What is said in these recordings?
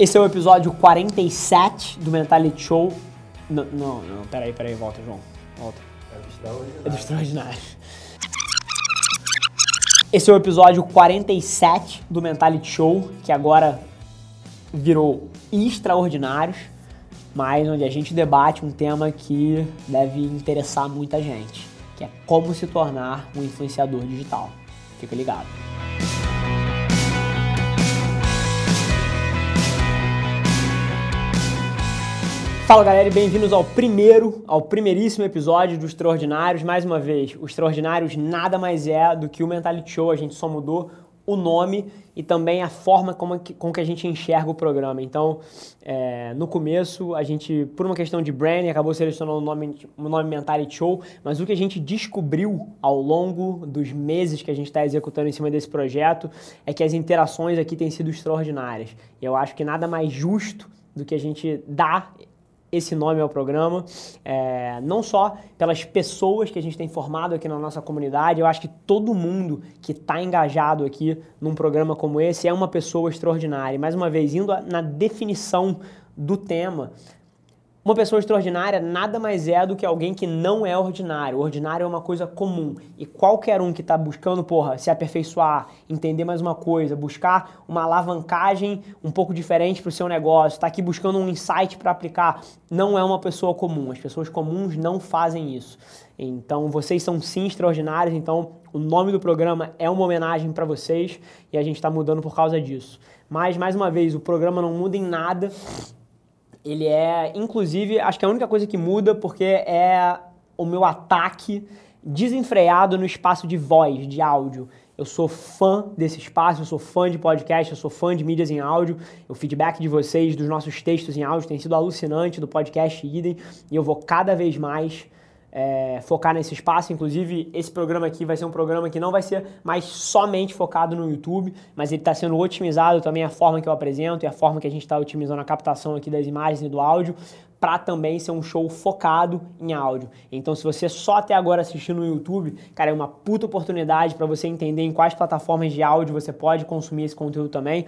Esse é o episódio 47 do Mentality Show. Não, não, não peraí, peraí, volta, João. Volta. É do extraordinário. Esse é o episódio 47 do Mentality Show, que agora virou Extraordinários, mas onde a gente debate um tema que deve interessar muita gente, que é como se tornar um influenciador digital. Fica ligado. Fala galera e bem-vindos ao primeiro, ao primeiríssimo episódio do Extraordinários. Mais uma vez, o Extraordinários nada mais é do que o Mentality Show, a gente só mudou o nome e também a forma como que, com que a gente enxerga o programa. Então, é, no começo, a gente, por uma questão de branding, acabou selecionando o nome, o nome Mentality Show, mas o que a gente descobriu ao longo dos meses que a gente está executando em cima desse projeto é que as interações aqui têm sido extraordinárias. E eu acho que nada mais justo do que a gente dar esse nome ao programa, é, não só pelas pessoas que a gente tem formado aqui na nossa comunidade, eu acho que todo mundo que está engajado aqui num programa como esse é uma pessoa extraordinária. Mais uma vez, indo na definição do tema, uma pessoa extraordinária nada mais é do que alguém que não é ordinário. O ordinário é uma coisa comum. E qualquer um que está buscando, porra, se aperfeiçoar, entender mais uma coisa, buscar uma alavancagem um pouco diferente para o seu negócio, está aqui buscando um insight para aplicar, não é uma pessoa comum. As pessoas comuns não fazem isso. Então, vocês são sim extraordinários. Então, o nome do programa é uma homenagem para vocês e a gente está mudando por causa disso. Mas, mais uma vez, o programa não muda em nada ele é, inclusive, acho que é a única coisa que muda porque é o meu ataque desenfreado no espaço de voz, de áudio. Eu sou fã desse espaço, eu sou fã de podcast, eu sou fã de mídias em áudio. O feedback de vocês, dos nossos textos em áudio, tem sido alucinante do podcast Idem e eu vou cada vez mais é, focar nesse espaço. Inclusive, esse programa aqui vai ser um programa que não vai ser mais somente focado no YouTube, mas ele está sendo otimizado também a forma que eu apresento e a forma que a gente está otimizando a captação aqui das imagens e do áudio para também ser um show focado em áudio. Então, se você só até agora assistiu no YouTube, cara, é uma puta oportunidade para você entender em quais plataformas de áudio você pode consumir esse conteúdo também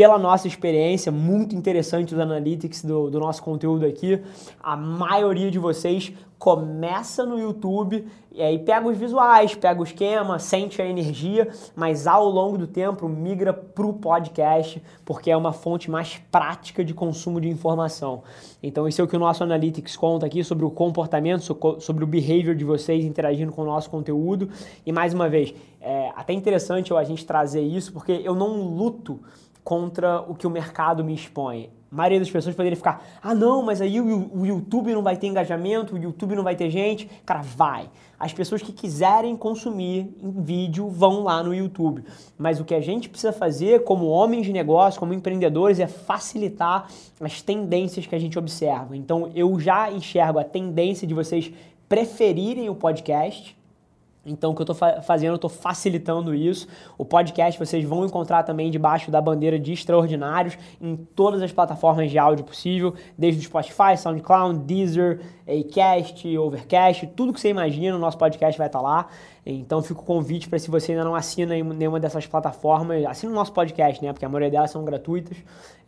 pela nossa experiência, muito interessante os analytics do, do, nosso conteúdo aqui, a maioria de vocês começa no YouTube e aí pega os visuais, pega o esquema, sente a energia, mas ao longo do tempo migra para o podcast, porque é uma fonte mais prática de consumo de informação. Então, isso é o que o nosso Analytics conta aqui sobre o comportamento, sobre o behavior de vocês interagindo com o nosso conteúdo. E mais uma vez, é até interessante a gente trazer isso, porque eu não luto contra o que o mercado me expõe. A maioria das pessoas poderia ficar, ah não, mas aí o, YouTube não vai ter engajamento, o YouTube não vai ter gente. Cara, vai. As pessoas que quiserem consumir em vídeo vão lá no YouTube. Mas o que a gente precisa fazer como homens de negócio, como empreendedores, é facilitar as tendências que a gente observa. Então eu já enxergo a tendência de vocês preferirem o podcast então, o que eu estou fa fazendo, eu estou facilitando isso. O podcast vocês vão encontrar também debaixo da bandeira de extraordinários em todas as plataformas de áudio possível, desde o Spotify, SoundCloud, Deezer, Acast, Overcast, tudo que você imagina, o nosso podcast vai estar tá lá. Então, fica o convite para se você ainda não assina em nenhuma dessas plataformas, assina o nosso podcast, né? Porque a maioria delas são gratuitas,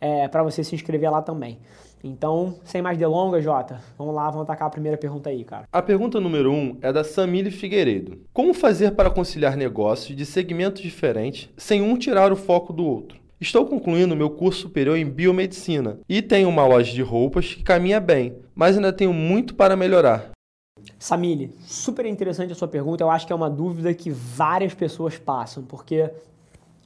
é, para você se inscrever lá também. Então, sem mais delongas, Jota, vamos lá, vamos atacar a primeira pergunta aí, cara. A pergunta número um é da Samile Figueiredo. Como fazer para conciliar negócios de segmentos diferentes sem um tirar o foco do outro? Estou concluindo meu curso superior em biomedicina e tenho uma loja de roupas que caminha bem, mas ainda tenho muito para melhorar. Samile, super interessante a sua pergunta. Eu acho que é uma dúvida que várias pessoas passam, porque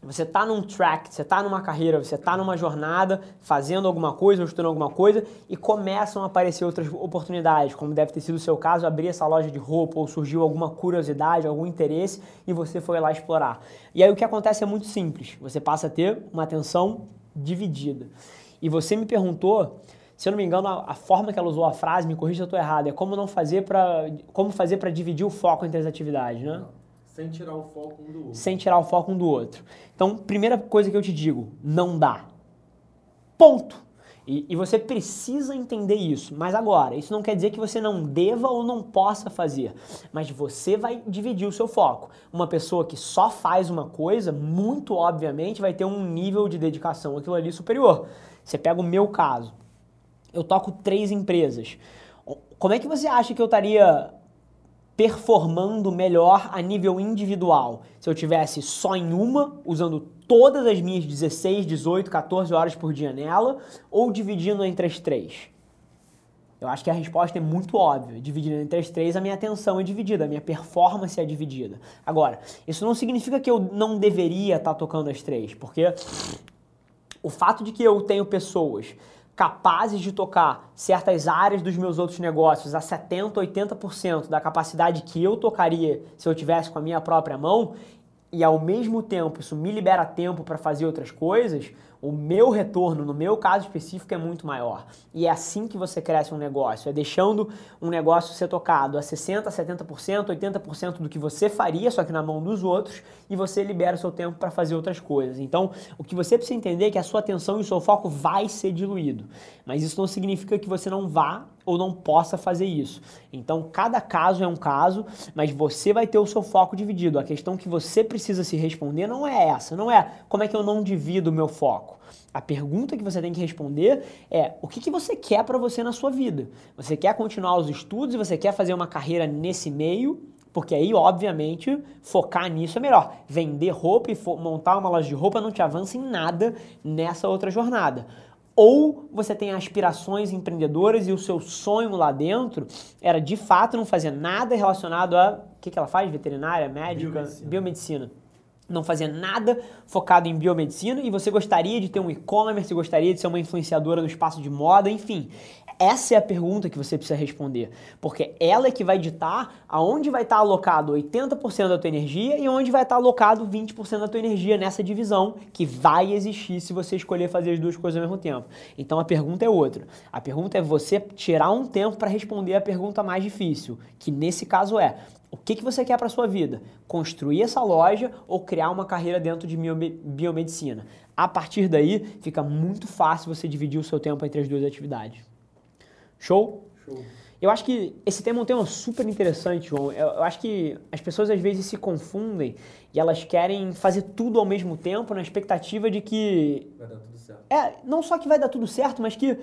você está num track, você está numa carreira, você está numa jornada, fazendo alguma coisa ou estudando alguma coisa e começam a aparecer outras oportunidades, como deve ter sido o seu caso, abrir essa loja de roupa ou surgiu alguma curiosidade, algum interesse e você foi lá explorar. E aí o que acontece é muito simples, você passa a ter uma atenção dividida. E você me perguntou, se eu não me engano, a, a forma que ela usou a frase, me corrija se eu estou errado, é como não fazer para como fazer para dividir o foco entre as atividades, né? Não. Sem tirar o foco um do outro. Sem tirar o foco um do outro. Então, primeira coisa que eu te digo, não dá. Ponto. E, e, você precisa entender isso. Mas agora, isso não quer dizer que você não deva ou não possa fazer. Mas você vai dividir o seu foco. Uma pessoa que só faz uma coisa, muito obviamente, vai ter um nível de dedicação aquilo ali superior. Você pega o meu caso. Eu toco três empresas. Como é que você acha que eu estaria performando melhor a nível individual. Se eu tivesse só em uma, usando todas as minhas 16, 18, 14 horas por dia nela, ou dividindo entre as três? Eu acho que a resposta é muito óbvia. Dividindo entre as três, a minha atenção é dividida, a minha performance é dividida. Agora, isso não significa que eu não deveria estar tocando as três, porque o fato de que eu tenho pessoas capazes de tocar certas áreas dos meus outros negócios a 70, 80% da capacidade que eu tocaria se eu tivesse com a minha própria mão, e ao mesmo tempo isso me libera tempo para fazer outras coisas, o meu retorno, no meu caso específico, é muito maior. E é assim que você cresce um negócio, é deixando um negócio ser tocado a 60%, 70%, 80% do que você faria, só que na mão dos outros, e você libera o seu tempo para fazer outras coisas. Então, o que você precisa entender é que a sua atenção e o seu foco vai ser diluído. Mas isso não significa que você não vá ou não possa fazer isso. Então, cada caso é um caso, mas você vai ter o seu foco dividido. A questão que você precisa se responder não é essa, não é como é que eu não divido o meu foco. A pergunta que você tem que responder é o que, que você quer para você na sua vida? Você quer continuar os estudos e você quer fazer uma carreira nesse meio? Porque aí, obviamente, focar nisso é melhor. Vender roupa e montar uma loja de roupa não te avança em nada nessa outra jornada. Ou você tem aspirações empreendedoras e o seu sonho lá dentro era de fato não fazer nada relacionado a. O que, que ela faz? Veterinária, médica, biomedicina. biomedicina não fazia nada focado em biomedicina e você gostaria de ter um e-commerce, gostaria de ser uma influenciadora no espaço de moda, enfim. Essa é a pergunta que você precisa responder, porque ela é que vai ditar aonde vai estar alocado 80% da tua energia e onde vai estar alocado 20% da tua energia nessa divisão que vai existir se você escolher fazer as duas coisas ao mesmo tempo. Então a pergunta é outra. A pergunta é você tirar um tempo para responder a pergunta mais difícil, que nesse caso é: o que, que você quer para sua vida? Construir essa loja ou criar uma carreira dentro de biomedicina? A partir daí, fica muito fácil você dividir o seu tempo entre as duas atividades. Show? Show. Eu acho que esse tema é um tema super interessante, João. Eu, acho que as pessoas às vezes se confundem e elas querem fazer tudo ao mesmo tempo na expectativa de que. Vai dar tudo certo. É, não só que vai dar tudo certo, mas que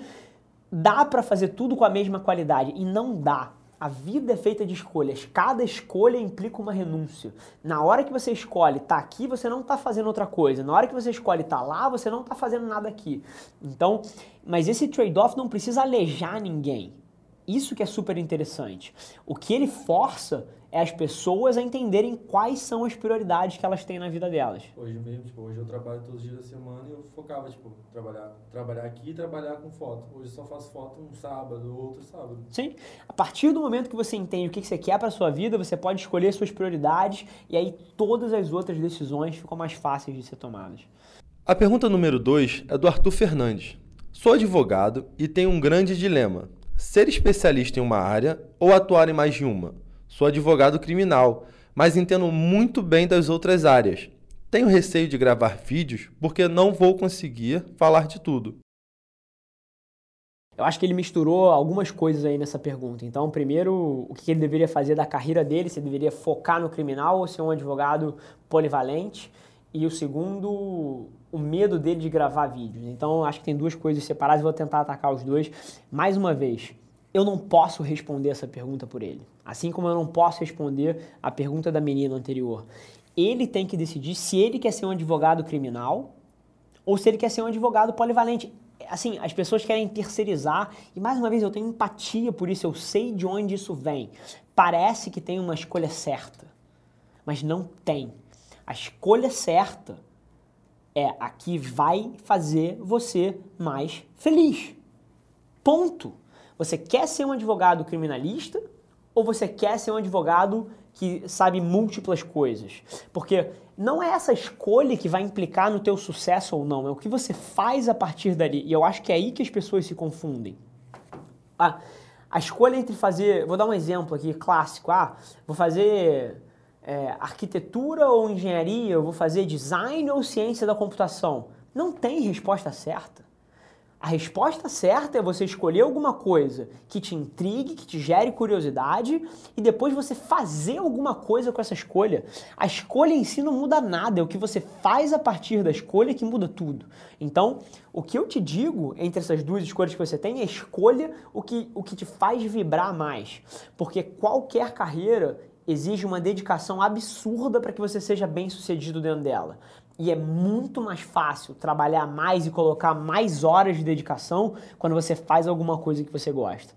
dá para fazer tudo com a mesma qualidade. E não dá. A vida é feita de escolhas. Cada escolha implica uma renúncia. Na hora que você escolhe estar tá aqui, você não está fazendo outra coisa. Na hora que você escolhe estar tá lá, você não está fazendo nada aqui. Então, mas esse trade-off não precisa alejar ninguém. Isso que é super interessante. O que ele força é as pessoas a entenderem quais são as prioridades que elas têm na vida delas. Hoje mesmo, tipo, hoje eu trabalho todos os dias da semana e eu focava, tipo, trabalhar, trabalhar aqui e trabalhar com foto. Hoje eu só faço foto um sábado, outro sábado. Sim. A partir do momento que você entende o que você quer para sua vida, você pode escolher suas prioridades e aí todas as outras decisões ficam mais fáceis de ser tomadas. A pergunta número 2 é do Arthur Fernandes. Sou advogado e tenho um grande dilema: ser especialista em uma área ou atuar em mais de uma? Sou advogado criminal, mas entendo muito bem das outras áreas. Tenho receio de gravar vídeos porque não vou conseguir falar de tudo. Eu acho que ele misturou algumas coisas aí nessa pergunta. Então, primeiro, o que ele deveria fazer da carreira dele, se ele deveria focar no criminal ou ser um advogado polivalente. E o segundo, o medo dele de gravar vídeos. Então, acho que tem duas coisas separadas e vou tentar atacar os dois. Mais uma vez, eu não posso responder essa pergunta por ele. Assim como eu não posso responder a pergunta da menina anterior. Ele tem que decidir se ele quer ser um advogado criminal ou se ele quer ser um advogado polivalente. Assim, as pessoas querem terceirizar, e mais uma vez eu tenho empatia por isso, eu sei de onde isso vem. Parece que tem uma escolha certa, mas não tem. A escolha certa é a que vai fazer você mais feliz. Ponto. Você quer ser um advogado criminalista ou você quer ser um advogado que sabe múltiplas coisas? Porque não é essa escolha que vai implicar no teu sucesso ou não, é o que você faz a partir dali. E eu acho que é aí que as pessoas se confundem. Ah, a escolha entre fazer, vou dar um exemplo aqui clássico, ah, vou fazer é, arquitetura ou engenharia, eu vou fazer design ou ciência da computação. Não tem resposta certa. A resposta certa é você escolher alguma coisa que te intrigue, que te gere curiosidade e depois você fazer alguma coisa com essa escolha. A escolha em si não muda nada, é o que você faz a partir da escolha que muda tudo. Então, o que eu te digo entre essas duas escolhas que você tem é escolha o que, o que te faz vibrar mais. Porque qualquer carreira exige uma dedicação absurda para que você seja bem sucedido dentro dela. E é muito mais fácil trabalhar mais e colocar mais horas de dedicação quando você faz alguma coisa que você gosta.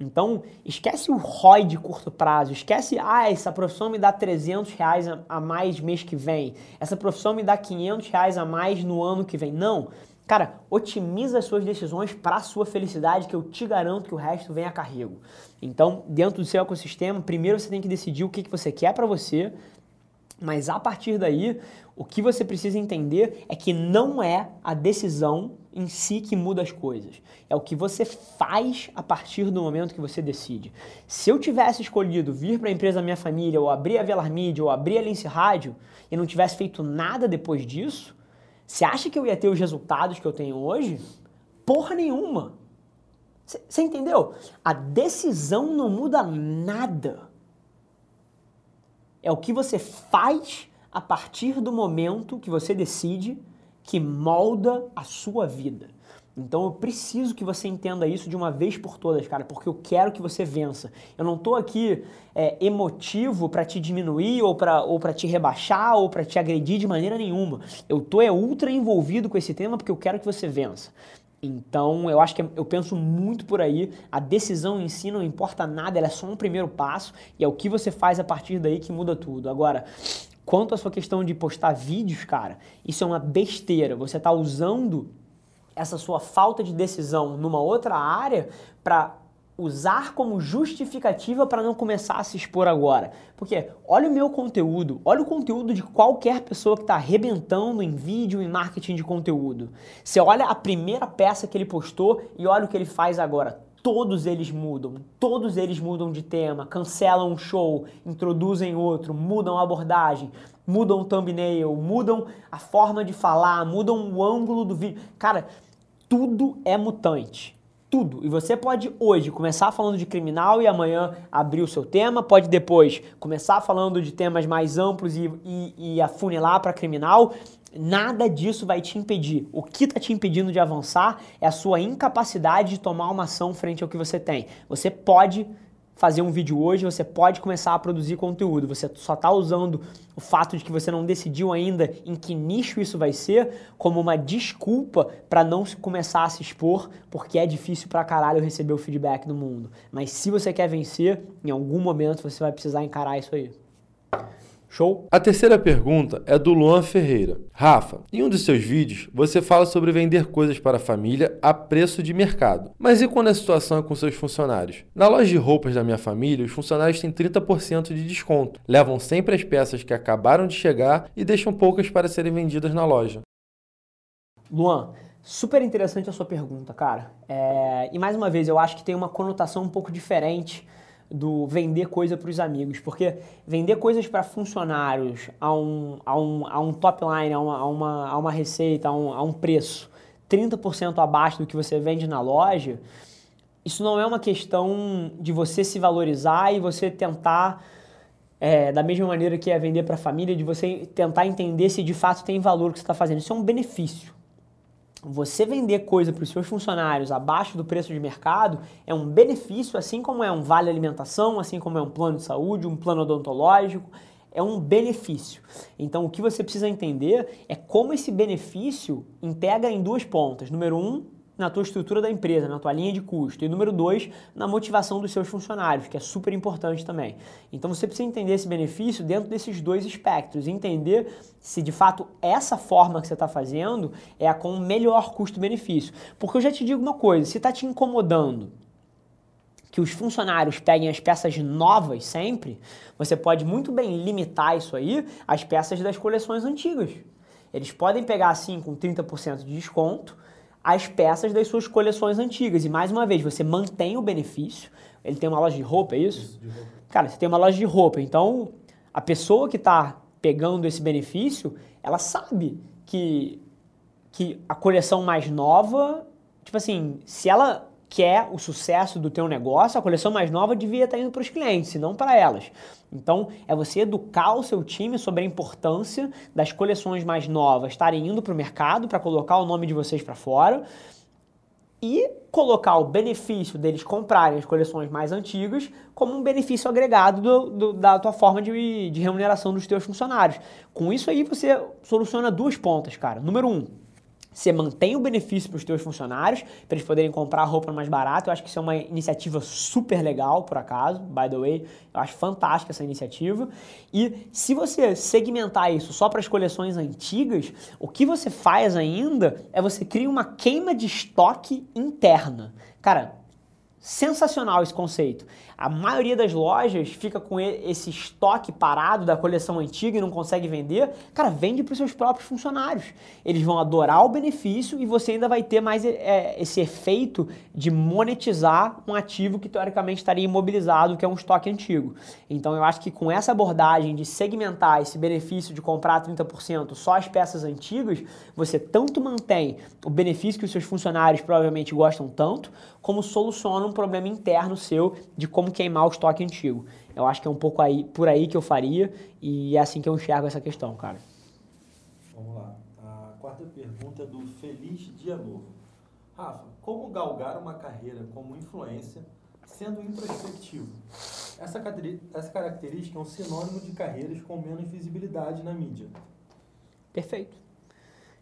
Então, esquece o ROI de curto prazo, esquece, ah, essa profissão me dá 300 reais a mais mês que vem, essa profissão me dá 500 reais a mais no ano que vem. Não, cara, otimiza as suas decisões para a sua felicidade, que eu te garanto que o resto vem a carrego. Então, dentro do seu ecossistema, primeiro você tem que decidir o que, que você quer para você, mas a partir daí, o que você precisa entender é que não é a decisão em si que muda as coisas. É o que você faz a partir do momento que você decide. Se eu tivesse escolhido vir para a empresa da minha família, ou abrir a Velar Media, ou abrir a Lince Rádio, e não tivesse feito nada depois disso, você acha que eu ia ter os resultados que eu tenho hoje? Porra nenhuma! Você entendeu? A decisão não muda nada. É o que você faz a partir do momento que você decide que molda a sua vida. Então eu preciso que você entenda isso de uma vez por todas, cara, porque eu quero que você vença. Eu não tô aqui é, emotivo para te diminuir ou para ou te rebaixar ou para te agredir de maneira nenhuma. Eu tô é ultra envolvido com esse tema porque eu quero que você vença. Então, eu acho que eu penso muito por aí. A decisão em si não importa nada, ela é só um primeiro passo e é o que você faz a partir daí que muda tudo. Agora, quanto à sua questão de postar vídeos, cara, isso é uma besteira. Você está usando essa sua falta de decisão numa outra área para usar como justificativa para não começar a se expor agora. Porque olha o meu conteúdo, olha o conteúdo de qualquer pessoa que está arrebentando em vídeo e marketing de conteúdo. Você olha a primeira peça que ele postou e olha o que ele faz agora. Todos eles mudam, todos eles mudam de tema, cancelam um show, introduzem outro, mudam a abordagem, mudam o thumbnail, mudam a forma de falar, mudam o ângulo do vídeo. Cara, tudo é mutante tudo. E você pode hoje começar falando de criminal e amanhã abrir o seu tema, pode depois começar falando de temas mais amplos e, e, e afunilar para criminal. Nada disso vai te impedir. O que está te impedindo de avançar é a sua incapacidade de tomar uma ação frente ao que você tem. Você pode fazer um vídeo hoje, você pode começar a produzir conteúdo. Você só está usando o fato de que você não decidiu ainda em que nicho isso vai ser como uma desculpa para não começar a se expor, porque é difícil pra caralho receber o feedback do mundo. Mas se você quer vencer, em algum momento você vai precisar encarar isso aí. Show? A terceira pergunta é do Luan Ferreira. Rafa, em um dos seus vídeos você fala sobre vender coisas para a família a preço de mercado. Mas e quando a situação é com seus funcionários? Na loja de roupas da minha família, os funcionários têm 30% de desconto. Levam sempre as peças que acabaram de chegar e deixam poucas para serem vendidas na loja. Luan, super interessante a sua pergunta, cara. É... E mais uma vez, eu acho que tem uma conotação um pouco diferente do vender coisa para os amigos, porque vender coisas para funcionários a um, a, um, a um top line, a uma, a uma, a uma receita, a um, a um preço 30% abaixo do que você vende na loja, isso não é uma questão de você se valorizar e você tentar, é, da mesma maneira que é vender para a família, de você tentar entender se de fato tem valor o que você está fazendo. Isso é um benefício você vender coisa para os seus funcionários abaixo do preço de mercado é um benefício, assim como é um vale alimentação, assim como é um plano de saúde, um plano odontológico, é um benefício. Então, o que você precisa entender é como esse benefício integra em duas pontas. Número um, na tua estrutura da empresa, na tua linha de custo. E número dois, na motivação dos seus funcionários, que é super importante também. Então você precisa entender esse benefício dentro desses dois espectros, entender se de fato essa forma que você está fazendo é a com melhor custo-benefício. Porque eu já te digo uma coisa, se está te incomodando que os funcionários peguem as peças novas sempre, você pode muito bem limitar isso aí às peças das coleções antigas. Eles podem pegar assim com 30% de desconto as peças das suas coleções antigas. E mais uma vez, você mantém o benefício. Ele tem uma loja de roupa, é isso? isso roupa. Cara, você tem uma loja de roupa. Então, a pessoa que está pegando esse benefício, ela sabe que, que a coleção mais nova, tipo assim, se ela quer o sucesso do teu negócio, a coleção mais nova devia estar indo para os clientes, e não para elas. Então, é você educar o seu time sobre a importância das coleções mais novas estarem indo para o mercado para colocar o nome de vocês para fora e colocar o benefício deles comprarem as coleções mais antigas como um benefício agregado do, do, da tua forma de, de remuneração dos teus funcionários. Com isso aí você soluciona duas pontas, cara. Número um, você mantém o benefício para os teus funcionários, para eles poderem comprar roupa mais barato. Eu acho que isso é uma iniciativa super legal, por acaso, by the way. Eu acho fantástica essa iniciativa. E se você segmentar isso só para as coleções antigas, o que você faz ainda é você cria uma queima de estoque interna. Cara, sensacional esse conceito. A maioria das lojas fica com esse estoque parado da coleção antiga e não consegue vender. Cara, vende para os seus próprios funcionários. Eles vão adorar o benefício e você ainda vai ter mais é, esse efeito de monetizar um ativo que teoricamente estaria imobilizado, que é um estoque antigo. Então eu acho que com essa abordagem de segmentar esse benefício de comprar 30% só as peças antigas, você tanto mantém o benefício que os seus funcionários provavelmente gostam tanto, como soluciona um problema interno seu de como queimar o estoque antigo. Eu acho que é um pouco aí, por aí que eu faria e é assim que eu enxergo essa questão, cara. Vamos lá. A quarta pergunta é do Feliz Dia Novo. Rafa, como galgar uma carreira como influência sendo introspectivo? Essa, essa característica é um sinônimo de carreiras com menos visibilidade na mídia. Perfeito.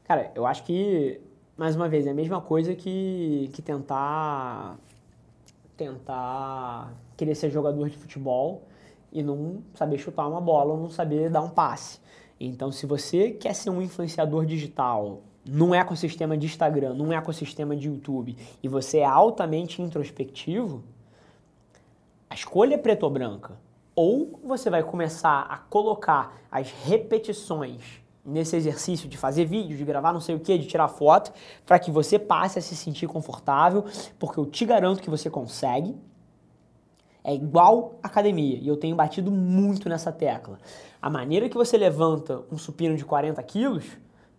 Cara, eu acho que, mais uma vez, é a mesma coisa que, que tentar tentar querer ser jogador de futebol e não saber chutar uma bola ou não saber dar um passe. Então, se você quer ser um influenciador digital num ecossistema de Instagram, num ecossistema de YouTube, e você é altamente introspectivo, a escolha é preto ou branca. Ou você vai começar a colocar as repetições nesse exercício de fazer vídeo, de gravar não sei o que, de tirar foto, para que você passe a se sentir confortável, porque eu te garanto que você consegue. É igual academia, e eu tenho batido muito nessa tecla. A maneira que você levanta um supino de 40 quilos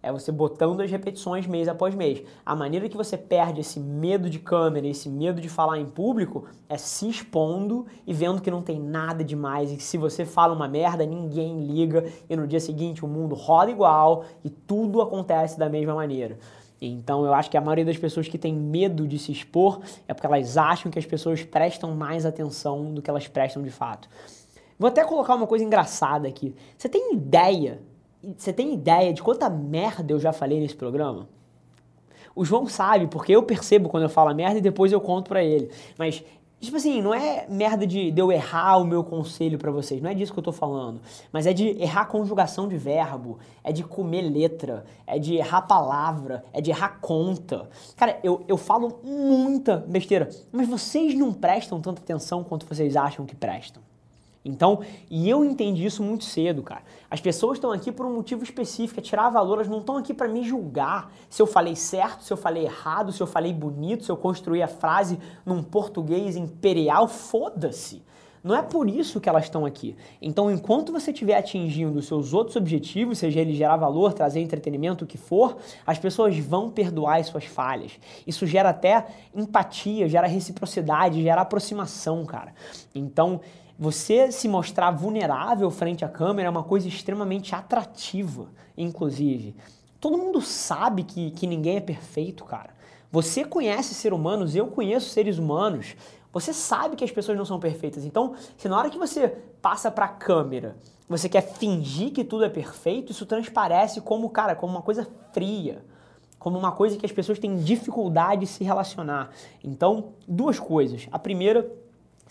é você botando as repetições mês após mês. A maneira que você perde esse medo de câmera, esse medo de falar em público, é se expondo e vendo que não tem nada demais e que se você fala uma merda, ninguém liga e no dia seguinte o mundo roda igual e tudo acontece da mesma maneira. Então eu acho que a maioria das pessoas que tem medo de se expor é porque elas acham que as pessoas prestam mais atenção do que elas prestam de fato. Vou até colocar uma coisa engraçada aqui. Você tem ideia você tem ideia de quanta merda eu já falei nesse programa? O João sabe, porque eu percebo quando eu falo merda e depois eu conto pra ele. Mas, tipo assim, não é merda de, de eu errar o meu conselho para vocês, não é disso que eu tô falando. Mas é de errar conjugação de verbo, é de comer letra, é de errar palavra, é de errar conta. Cara, eu, eu falo muita besteira, mas vocês não prestam tanta atenção quanto vocês acham que prestam. Então, e eu entendi isso muito cedo, cara. As pessoas estão aqui por um motivo específico, é tirar valor, elas não estão aqui para me julgar se eu falei certo, se eu falei errado, se eu falei bonito, se eu construí a frase num português imperial, foda-se. Não é por isso que elas estão aqui. Então, enquanto você estiver atingindo os seus outros objetivos, seja ele gerar valor, trazer entretenimento, o que for, as pessoas vão perdoar as suas falhas. Isso gera até empatia, gera reciprocidade, gera aproximação, cara. Então, você se mostrar vulnerável frente à câmera é uma coisa extremamente atrativa, inclusive. Todo mundo sabe que, que ninguém é perfeito, cara. Você conhece seres humanos, eu conheço seres humanos. Você sabe que as pessoas não são perfeitas. Então, se na hora que você passa para a câmera, você quer fingir que tudo é perfeito, isso transparece como, cara, como uma coisa fria, como uma coisa que as pessoas têm dificuldade de se relacionar. Então, duas coisas. A primeira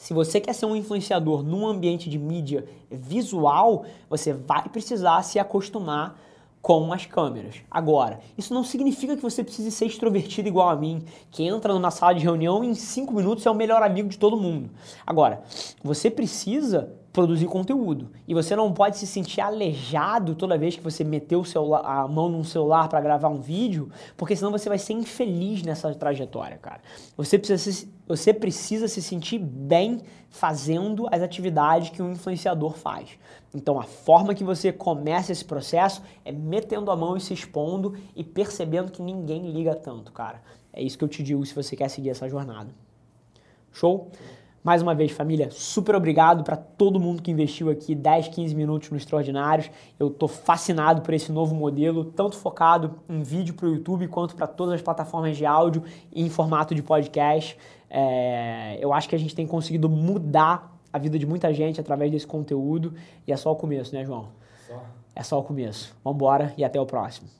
se você quer ser um influenciador num ambiente de mídia visual, você vai precisar se acostumar com as câmeras. Agora, isso não significa que você precise ser extrovertido igual a mim, que entra numa sala de reunião e em cinco minutos é o melhor amigo de todo mundo. Agora, você precisa produzir conteúdo. E você não pode se sentir aleijado toda vez que você meteu a mão num celular para gravar um vídeo, porque senão você vai ser infeliz nessa trajetória, cara. Você precisa, se, você precisa se sentir bem fazendo as atividades que um influenciador faz. Então, a forma que você começa esse processo é metendo a mão e se expondo e percebendo que ninguém liga tanto, cara. É isso que eu te digo se você quer seguir essa jornada. Show? Mais uma vez, família, super obrigado para todo mundo que investiu aqui 10, 15 minutos no Extraordinários. Eu tô fascinado por esse novo modelo, tanto focado em vídeo para o YouTube quanto para todas as plataformas de áudio e em formato de podcast. É, eu acho que a gente tem conseguido mudar a vida de muita gente através desse conteúdo e é só o começo, né, João? Só. É só o começo. Vamos embora e até o próximo.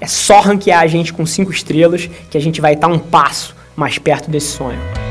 É só ranquear a gente com 5 estrelas que a gente vai estar um passo mais perto desse sonho.